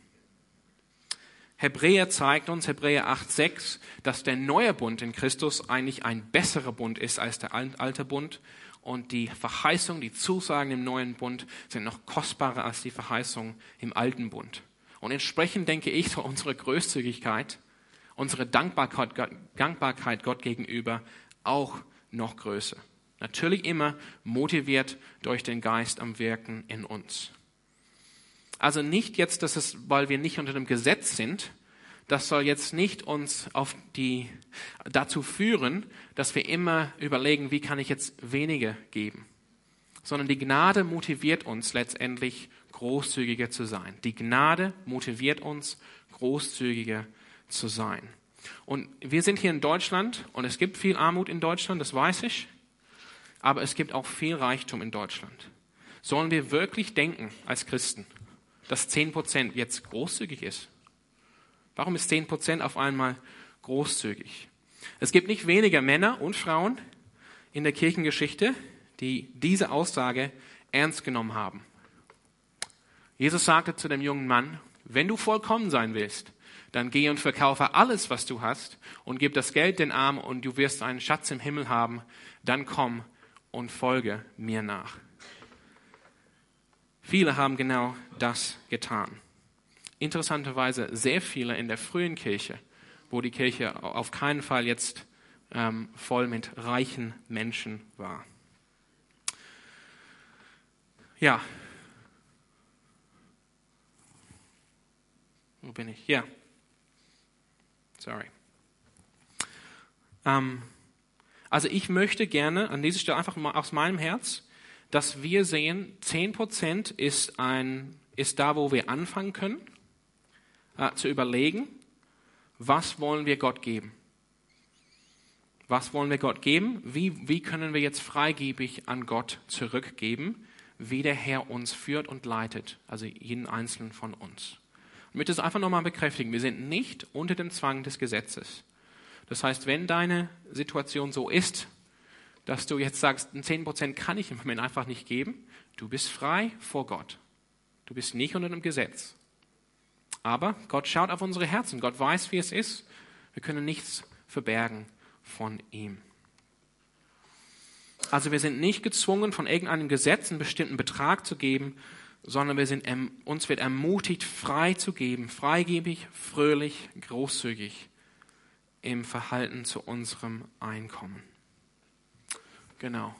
Speaker 2: Hebräer zeigt uns, Hebräer 8,6, dass der neue Bund in Christus eigentlich ein besserer Bund ist als der alte Bund. Und die Verheißung, die Zusagen im neuen Bund sind noch kostbarer als die Verheißung im alten Bund. Und entsprechend denke ich, soll unsere Großzügigkeit, unsere Dankbarkeit, Dankbarkeit Gott gegenüber auch noch größer. Natürlich immer motiviert durch den Geist am Wirken in uns. Also nicht jetzt, dass es, weil wir nicht unter dem Gesetz sind, das soll jetzt nicht uns auf die, dazu führen, dass wir immer überlegen, wie kann ich jetzt weniger geben, sondern die Gnade motiviert uns letztendlich großzügiger zu sein. Die Gnade motiviert uns großzügiger zu sein. Und wir sind hier in Deutschland und es gibt viel Armut in Deutschland, das weiß ich, aber es gibt auch viel Reichtum in Deutschland. Sollen wir wirklich denken als Christen, dass 10% jetzt großzügig ist? Warum ist 10% auf einmal großzügig? Es gibt nicht weniger Männer und Frauen in der Kirchengeschichte, die diese Aussage ernst genommen haben. Jesus sagte zu dem jungen Mann, wenn du vollkommen sein willst, dann geh und verkaufe alles, was du hast und gib das Geld den Armen und du wirst einen Schatz im Himmel haben. Dann komm und folge mir nach. Viele haben genau das getan. Interessanterweise sehr viele in der frühen Kirche, wo die Kirche auf keinen Fall jetzt ähm, voll mit reichen Menschen war. Ja. Wo bin ich? Ja. Sorry. Ähm, also ich möchte gerne an dieser Stelle einfach mal aus meinem Herz, dass wir sehen, 10% ist, ist da, wo wir anfangen können, äh, zu überlegen, was wollen wir Gott geben. Was wollen wir Gott geben? Wie, wie können wir jetzt freigebig an Gott zurückgeben, wie der Herr uns führt und leitet, also jeden einzelnen von uns. Ich möchte es einfach nochmal bekräftigen, wir sind nicht unter dem Zwang des Gesetzes. Das heißt, wenn deine Situation so ist, dass du jetzt sagst, 10% kann ich im Moment einfach nicht geben, du bist frei vor Gott. Du bist nicht unter dem Gesetz. Aber Gott schaut auf unsere Herzen. Gott weiß, wie es ist. Wir können nichts verbergen von ihm. Also wir sind nicht gezwungen, von irgendeinem Gesetz einen bestimmten Betrag zu geben, sondern wir sind, uns wird ermutigt, frei zu geben, freigebig, fröhlich, großzügig im Verhalten zu unserem Einkommen. Genau.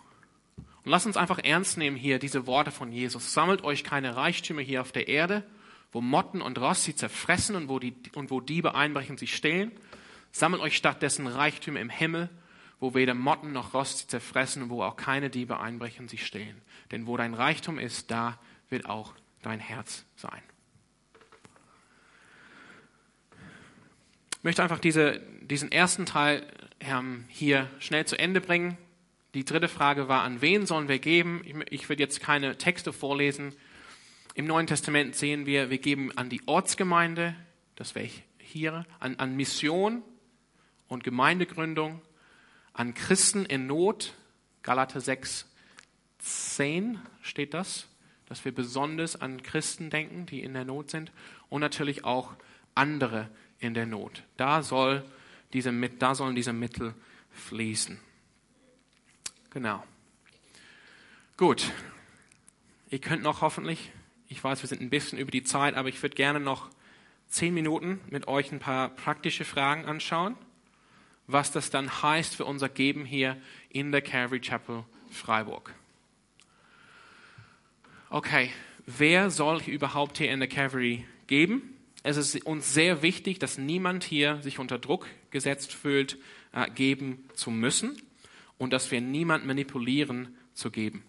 Speaker 2: Und lasst uns einfach ernst nehmen hier diese Worte von Jesus. Sammelt euch keine Reichtümer hier auf der Erde, wo Motten und Rost sie zerfressen und wo, die, und wo Diebe einbrechen, sie stehlen, Sammelt euch stattdessen Reichtümer im Himmel, wo weder Motten noch Rost sie zerfressen und wo auch keine Diebe einbrechen sie stehlen. Denn wo dein Reichtum ist, da wird auch dein Herz sein. Ich möchte einfach diese, diesen ersten Teil ähm, hier schnell zu Ende bringen. Die dritte Frage war, an wen sollen wir geben? Ich, will jetzt keine Texte vorlesen. Im Neuen Testament sehen wir, wir geben an die Ortsgemeinde, das wäre hier, an, an Mission, und Gemeindegründung an Christen in Not. Galater 6, 10 steht das, dass wir besonders an Christen denken, die in der Not sind und natürlich auch andere in der Not. Da, soll diese, da sollen diese Mittel fließen. Genau. Gut. Ihr könnt noch hoffentlich, ich weiß, wir sind ein bisschen über die Zeit, aber ich würde gerne noch zehn Minuten mit euch ein paar praktische Fragen anschauen was das dann heißt für unser Geben hier in der Calvary Chapel Freiburg. Okay, wer soll überhaupt hier in der Calvary geben? Es ist uns sehr wichtig, dass niemand hier sich unter Druck gesetzt fühlt, äh, geben zu müssen und dass wir niemand manipulieren zu geben.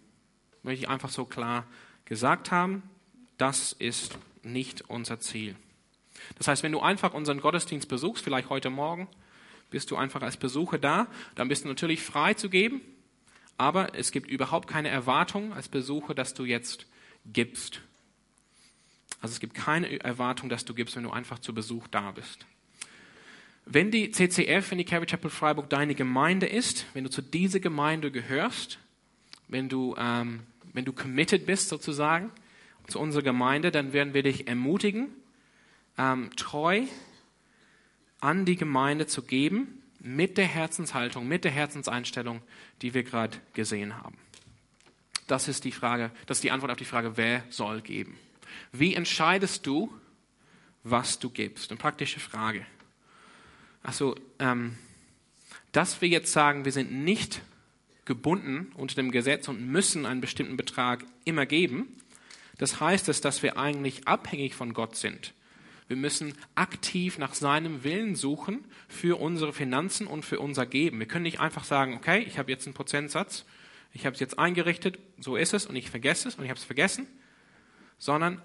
Speaker 2: Möchte ich einfach so klar gesagt haben, das ist nicht unser Ziel. Das heißt, wenn du einfach unseren Gottesdienst besuchst, vielleicht heute Morgen, bist du einfach als Besucher da, dann bist du natürlich frei zu geben, aber es gibt überhaupt keine Erwartung als Besucher, dass du jetzt gibst. Also es gibt keine Erwartung, dass du gibst, wenn du einfach zu Besuch da bist. Wenn die CCF, wenn die Calvary Chapel Freiburg deine Gemeinde ist, wenn du zu dieser Gemeinde gehörst, wenn du, ähm, wenn du committed bist sozusagen zu unserer Gemeinde, dann werden wir dich ermutigen, ähm, treu an die Gemeinde zu geben mit der Herzenshaltung, mit der Herzenseinstellung, die wir gerade gesehen haben. Das ist die Frage, das ist die Antwort auf die Frage, wer soll geben? Wie entscheidest du, was du gibst? Eine praktische Frage. Also, ähm, dass wir jetzt sagen, wir sind nicht gebunden unter dem Gesetz und müssen einen bestimmten Betrag immer geben, das heißt es, dass wir eigentlich abhängig von Gott sind. Wir müssen aktiv nach seinem Willen suchen für unsere Finanzen und für unser Geben. Wir können nicht einfach sagen, okay, ich habe jetzt einen Prozentsatz, ich habe es jetzt eingerichtet, so ist es und ich vergesse es und ich habe es vergessen, sondern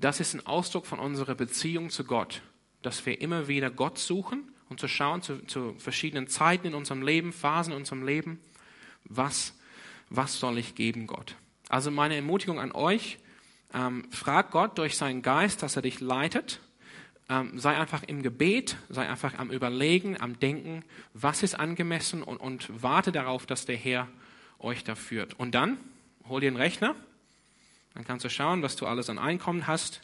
Speaker 2: das ist ein Ausdruck von unserer Beziehung zu Gott, dass wir immer wieder Gott suchen und zu schauen zu, zu verschiedenen Zeiten in unserem Leben, Phasen in unserem Leben, was, was soll ich geben Gott. Also meine Ermutigung an euch, ähm, frag Gott durch seinen Geist, dass er dich leitet ähm, sei einfach im Gebet, sei einfach am Überlegen, am Denken, was ist angemessen und, und warte darauf, dass der Herr euch da führt. Und dann hol dir einen Rechner, dann kannst du schauen, was du alles an Einkommen hast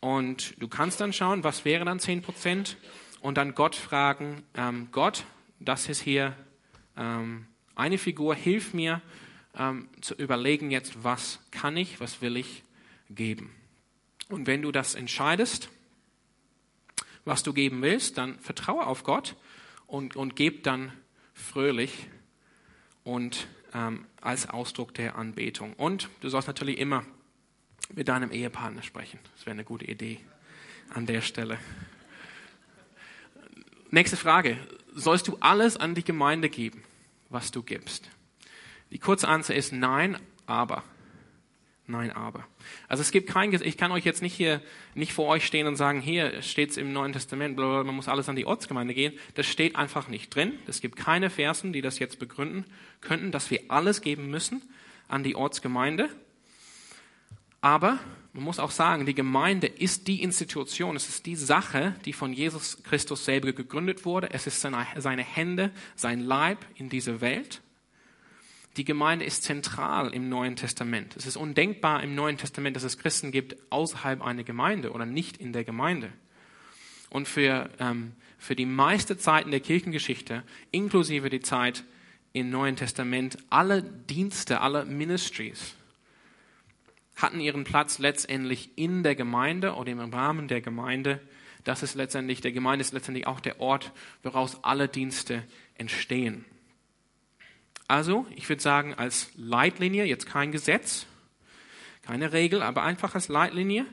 Speaker 2: Und du kannst dann schauen, was wäre dann 10 Prozent und dann Gott fragen, ähm, Gott, das ist hier ähm, eine Figur, hilf mir ähm, zu überlegen jetzt, was kann ich, was will ich geben. Und wenn du das entscheidest, was du geben willst, dann vertraue auf Gott und, und gib dann fröhlich und ähm, als Ausdruck der Anbetung. Und du sollst natürlich immer mit deinem Ehepartner sprechen. Das wäre eine gute Idee an der Stelle. Nächste Frage. Sollst du alles an die Gemeinde geben, was du gibst? Die kurze Antwort ist nein, aber. Nein, aber. Also es gibt kein, ich kann euch jetzt nicht hier, nicht vor euch stehen und sagen, hier steht es im Neuen Testament, man muss alles an die Ortsgemeinde gehen. Das steht einfach nicht drin. Es gibt keine Versen, die das jetzt begründen könnten, dass wir alles geben müssen an die Ortsgemeinde. Aber man muss auch sagen, die Gemeinde ist die Institution, es ist die Sache, die von Jesus Christus selber gegründet wurde. Es ist seine, seine Hände, sein Leib in dieser Welt. Die Gemeinde ist zentral im Neuen Testament. Es ist undenkbar im Neuen Testament, dass es Christen gibt außerhalb einer Gemeinde oder nicht in der Gemeinde. Und für, ähm, für die meiste Zeit in der Kirchengeschichte, inklusive die Zeit im Neuen Testament, alle Dienste, alle Ministries hatten ihren Platz letztendlich in der Gemeinde oder im Rahmen der Gemeinde. Das ist letztendlich, der Gemeinde ist letztendlich auch der Ort, woraus alle Dienste entstehen. Also, ich würde sagen, als Leitlinie, jetzt kein Gesetz, keine Regel, aber einfach als Leitlinie,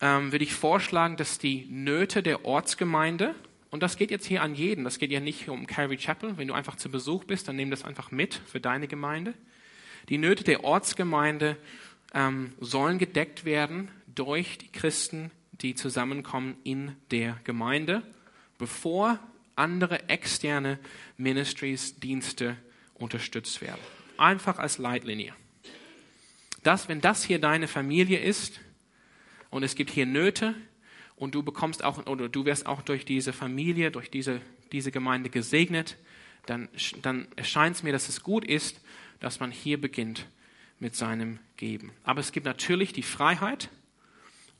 Speaker 2: ähm, würde ich vorschlagen, dass die Nöte der Ortsgemeinde, und das geht jetzt hier an jeden, das geht ja nicht um Calvary Chapel, wenn du einfach zu Besuch bist, dann nimm das einfach mit für deine Gemeinde. Die Nöte der Ortsgemeinde ähm, sollen gedeckt werden durch die Christen, die zusammenkommen in der Gemeinde, bevor andere externe Ministries, Dienste unterstützt werden. Einfach als Leitlinie. Das, wenn das hier deine Familie ist und es gibt hier Nöte und du bekommst auch oder du wirst auch durch diese Familie, durch diese, diese Gemeinde gesegnet, dann, dann erscheint es mir, dass es gut ist, dass man hier beginnt mit seinem Geben. Aber es gibt natürlich die Freiheit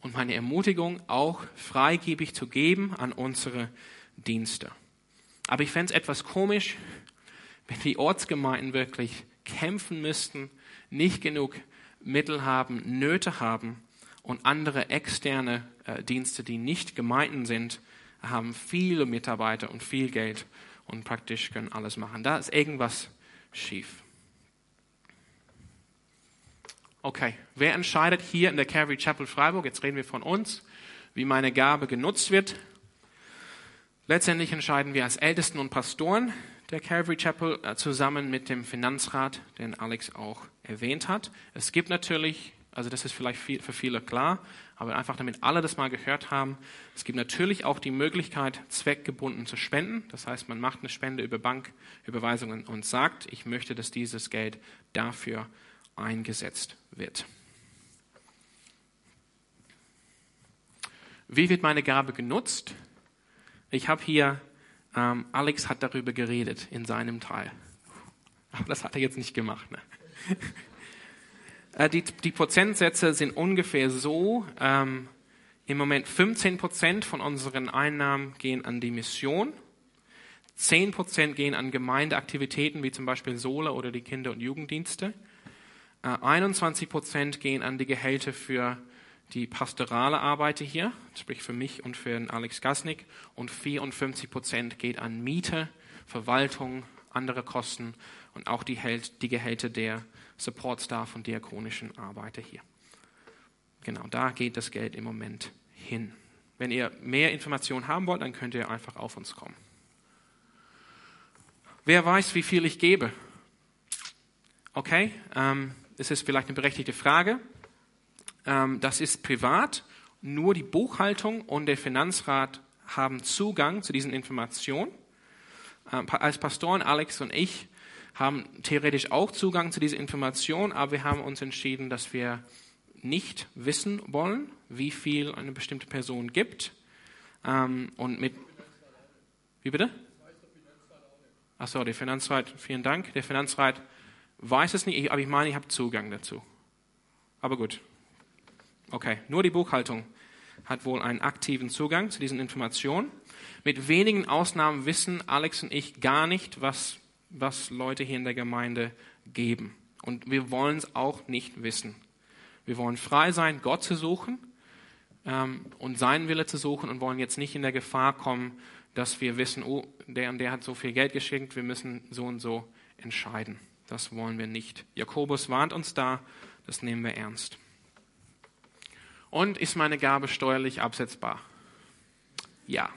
Speaker 2: und meine Ermutigung, auch freigebig zu geben an unsere Dienste. Aber ich fände es etwas komisch, wenn die Ortsgemeinden wirklich kämpfen müssten, nicht genug Mittel haben, Nöte haben und andere externe äh, Dienste, die nicht Gemeinden sind, haben viele Mitarbeiter und viel Geld und praktisch können alles machen. Da ist irgendwas schief. Okay, wer entscheidet hier in der Calvary Chapel Freiburg, jetzt reden wir von uns, wie meine Gabe genutzt wird? Letztendlich entscheiden wir als Ältesten und Pastoren der Calvary Chapel äh, zusammen mit dem Finanzrat, den Alex auch erwähnt hat. Es gibt natürlich, also das ist vielleicht für viele klar, aber einfach damit alle das mal gehört haben, es gibt natürlich auch die Möglichkeit, zweckgebunden zu spenden. Das heißt, man macht eine Spende über Banküberweisungen und sagt, ich möchte, dass dieses Geld dafür eingesetzt wird. Wie wird meine Gabe genutzt? Ich habe hier, ähm, Alex hat darüber geredet in seinem Teil. Aber das hat er jetzt nicht gemacht. Ne? Äh, die, die, Prozentsätze sind ungefähr so. Ähm, Im Moment 15 Prozent von unseren Einnahmen gehen an die Mission. 10 Prozent gehen an Gemeindeaktivitäten wie zum Beispiel Sola oder die Kinder- und Jugenddienste. 21 äh, Prozent gehen an die Gehälter für die pastorale Arbeit hier, sprich für mich und für Alex Gasnick, und 54 Prozent geht an Miete, Verwaltung, andere Kosten und auch die, die Gehälter der Support Staff und diakonischen Arbeiter hier. Genau, da geht das Geld im Moment hin. Wenn ihr mehr Informationen haben wollt, dann könnt ihr einfach auf uns kommen. Wer weiß, wie viel ich gebe? Okay, ähm, das ist vielleicht eine berechtigte Frage. Ähm, das ist privat. Nur die Buchhaltung und der Finanzrat haben Zugang zu diesen Informationen. Ähm, als Pastoren Alex und ich haben theoretisch auch Zugang zu diesen Informationen, aber wir haben uns entschieden, dass wir nicht wissen wollen, wie viel eine bestimmte Person gibt. Ähm, und mit wie bitte? Achso, der Finanzrat, vielen Dank. Der Finanzrat weiß es nicht, aber ich meine, ich habe Zugang dazu. Aber gut. Okay, nur die Buchhaltung hat wohl einen aktiven Zugang zu diesen Informationen. Mit wenigen Ausnahmen wissen Alex und ich gar nicht, was, was Leute hier in der Gemeinde geben. Und wir wollen es auch nicht wissen. Wir wollen frei sein, Gott zu suchen ähm, und seinen Wille zu suchen und wollen jetzt nicht in der Gefahr kommen, dass wir wissen, oh, der und der hat so viel Geld geschenkt, wir müssen so und so entscheiden. Das wollen wir nicht. Jakobus warnt uns da, das nehmen wir ernst. Und ist meine Gabe steuerlich absetzbar? Ja.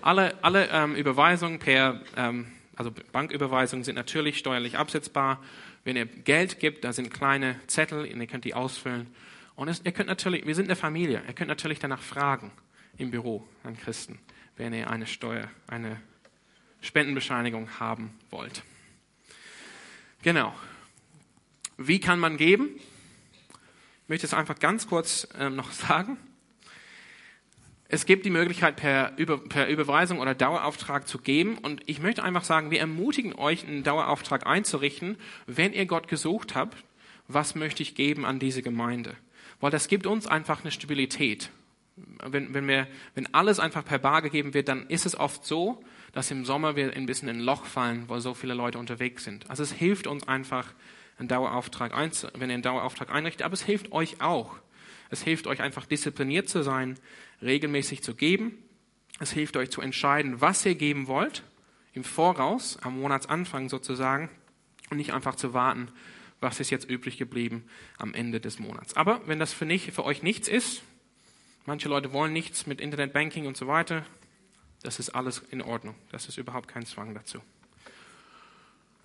Speaker 2: Alle, alle ähm, Überweisungen per, ähm, also Banküberweisungen sind natürlich steuerlich absetzbar. Wenn ihr Geld gibt, da sind kleine Zettel, ihr könnt die ausfüllen. Und es, ihr könnt natürlich, wir sind eine Familie, ihr könnt natürlich danach fragen im Büro an Christen, wenn ihr eine Steuer, eine Spendenbescheinigung haben wollt. Genau. Wie kann man geben? Ich möchte es einfach ganz kurz äh, noch sagen. Es gibt die Möglichkeit, per, Über, per Überweisung oder Dauerauftrag zu geben. Und ich möchte einfach sagen, wir ermutigen euch, einen Dauerauftrag einzurichten, wenn ihr Gott gesucht habt, was möchte ich geben an diese Gemeinde? Weil das gibt uns einfach eine Stabilität. Wenn, wenn, wir, wenn alles einfach per Bar gegeben wird, dann ist es oft so, dass im Sommer wir ein bisschen in ein Loch fallen, weil so viele Leute unterwegs sind. Also es hilft uns einfach, einen Dauerauftrag wenn ihr einen Dauerauftrag einrichtet, aber es hilft euch auch. Es hilft euch einfach diszipliniert zu sein, regelmäßig zu geben. Es hilft euch zu entscheiden, was ihr geben wollt, im Voraus, am Monatsanfang sozusagen, und nicht einfach zu warten, was ist jetzt übrig geblieben am Ende des Monats. Aber wenn das für, nicht, für euch nichts ist, manche Leute wollen nichts mit Internetbanking und so weiter, das ist alles in Ordnung. Das ist überhaupt kein Zwang dazu.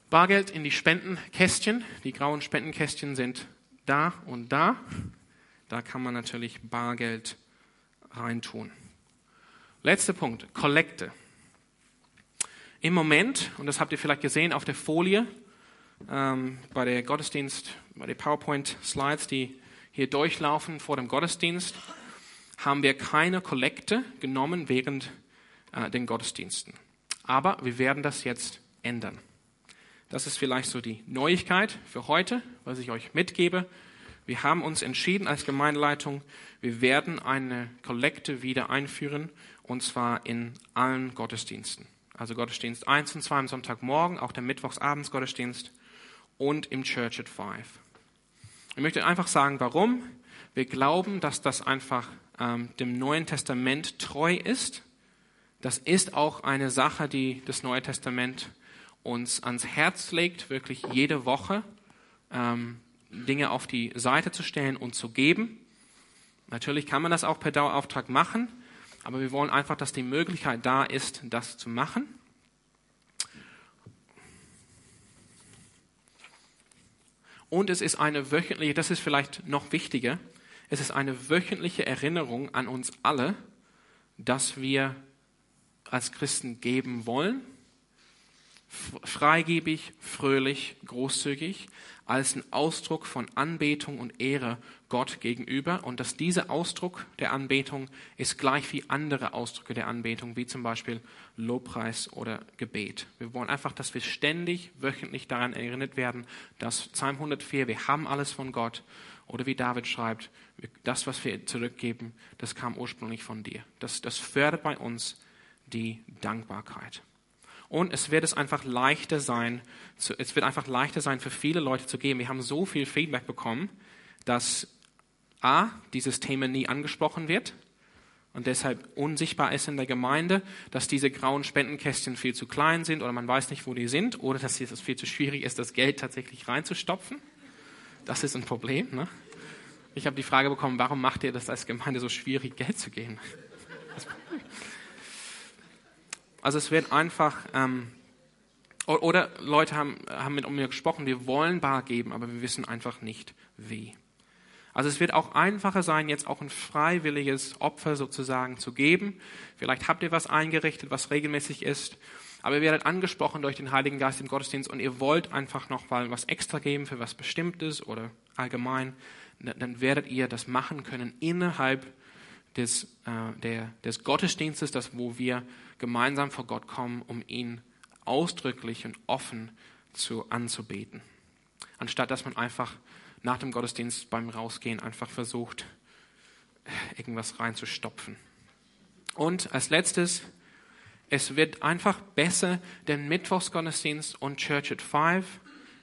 Speaker 2: Bargeld in die Spendenkästchen. Die grauen Spendenkästchen sind da und da. Da kann man natürlich Bargeld reintun. Letzter Punkt, Kollekte. Im Moment, und das habt ihr vielleicht gesehen auf der Folie, ähm, bei der Gottesdienst, bei den PowerPoint-Slides, die hier durchlaufen vor dem Gottesdienst, haben wir keine Kollekte genommen während äh, den Gottesdiensten. Aber wir werden das jetzt ändern. Das ist vielleicht so die Neuigkeit für heute, was ich euch mitgebe. Wir haben uns entschieden als Gemeindeleitung, wir werden eine Kollekte wieder einführen, und zwar in allen Gottesdiensten. Also Gottesdienst 1 und 2 am Sonntagmorgen, auch der Mittwochsabendsgottesdienst und im Church at Five. Ich möchte einfach sagen, warum. Wir glauben, dass das einfach ähm, dem Neuen Testament treu ist. Das ist auch eine Sache, die das Neue Testament uns ans Herz legt, wirklich jede Woche ähm, Dinge auf die Seite zu stellen und zu geben. Natürlich kann man das auch per Dauerauftrag machen, aber wir wollen einfach, dass die Möglichkeit da ist, das zu machen. Und es ist eine wöchentliche, das ist vielleicht noch wichtiger, es ist eine wöchentliche Erinnerung an uns alle, dass wir als Christen geben wollen freigebig, fröhlich, großzügig, als ein Ausdruck von Anbetung und Ehre Gott gegenüber und dass dieser Ausdruck der Anbetung ist gleich wie andere Ausdrücke der Anbetung, wie zum Beispiel Lobpreis oder Gebet. Wir wollen einfach, dass wir ständig, wöchentlich daran erinnert werden, dass Psalm 104, wir haben alles von Gott oder wie David schreibt, das, was wir zurückgeben, das kam ursprünglich von dir. Das, das fördert bei uns die Dankbarkeit. Und es wird es einfach leichter sein, es wird einfach leichter sein für viele Leute zu geben. Wir haben so viel Feedback bekommen, dass A, dieses Thema nie angesprochen wird und deshalb unsichtbar ist in der Gemeinde, dass diese grauen Spendenkästchen viel zu klein sind oder man weiß nicht, wo die sind oder dass es viel zu schwierig ist, das Geld tatsächlich reinzustopfen. Das ist ein Problem. Ne? Ich habe die Frage bekommen, warum macht ihr das als Gemeinde so schwierig, Geld zu geben? Also es wird einfach, ähm, oder Leute haben, haben mit mir gesprochen, wir wollen bar geben, aber wir wissen einfach nicht wie. Also es wird auch einfacher sein, jetzt auch ein freiwilliges Opfer sozusagen zu geben. Vielleicht habt ihr was eingerichtet, was regelmäßig ist, aber ihr werdet angesprochen durch den Heiligen Geist im Gottesdienst und ihr wollt einfach noch mal was extra geben für was Bestimmtes oder allgemein, dann werdet ihr das machen können innerhalb des, äh, der, des Gottesdienstes, das, wo wir gemeinsam vor Gott kommen, um ihn ausdrücklich und offen zu, anzubeten. Anstatt dass man einfach nach dem Gottesdienst beim Rausgehen einfach versucht, irgendwas reinzustopfen. Und als letztes, es wird einfach besser, den Mittwochsgottesdienst und Church at Five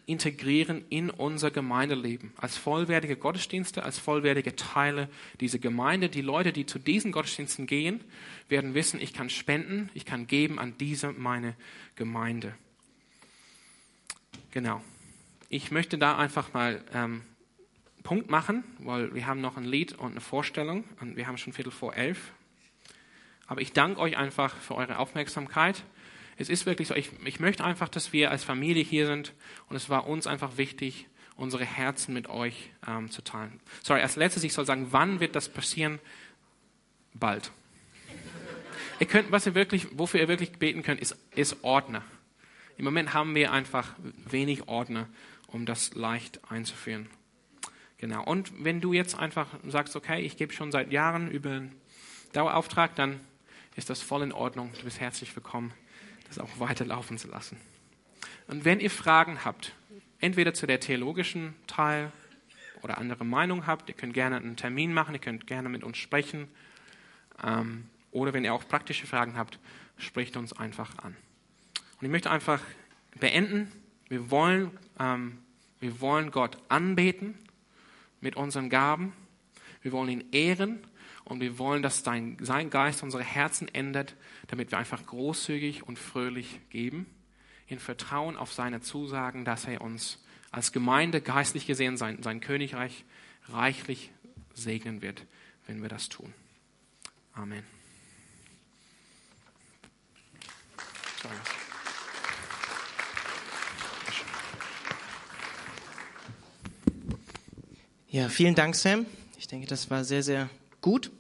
Speaker 2: integrieren in unser Gemeindeleben als vollwertige Gottesdienste, als vollwertige Teile dieser Gemeinde. Die Leute, die zu diesen Gottesdiensten gehen, werden wissen, ich kann spenden, ich kann geben an diese meine Gemeinde. Genau. Ich möchte da einfach mal ähm, Punkt machen, weil wir haben noch ein Lied und eine Vorstellung und wir haben schon Viertel vor elf. Aber ich danke euch einfach für eure Aufmerksamkeit. Es ist wirklich so, ich, ich möchte einfach, dass wir als Familie hier sind und es war uns einfach wichtig, unsere Herzen mit euch ähm, zu teilen. Sorry, als letztes, ich soll sagen, wann wird das passieren? Bald. ihr könnt, was ihr wirklich, wofür ihr wirklich beten könnt, ist, ist Ordner. Im Moment haben wir einfach wenig Ordner, um das leicht einzuführen. Genau. Und wenn du jetzt einfach sagst, okay, ich gebe schon seit Jahren über einen Dauerauftrag, dann ist das voll in Ordnung. Du bist herzlich willkommen das auch weiterlaufen zu lassen. Und wenn ihr Fragen habt, entweder zu der theologischen Teil oder andere Meinung habt, ihr könnt gerne einen Termin machen, ihr könnt gerne mit uns sprechen. Ähm, oder wenn ihr auch praktische Fragen habt, spricht uns einfach an. Und ich möchte einfach beenden. Wir wollen, ähm, wir wollen Gott anbeten mit unseren Gaben. Wir wollen ihn ehren und wir wollen, dass dein, sein Geist unsere Herzen ändert, damit wir einfach großzügig und fröhlich geben, in Vertrauen auf seine Zusagen, dass er uns als Gemeinde geistlich gesehen sein, sein Königreich reichlich segnen wird, wenn wir das tun. Amen.
Speaker 3: Ja, vielen Dank, Sam. Ich denke, das war sehr, sehr gut.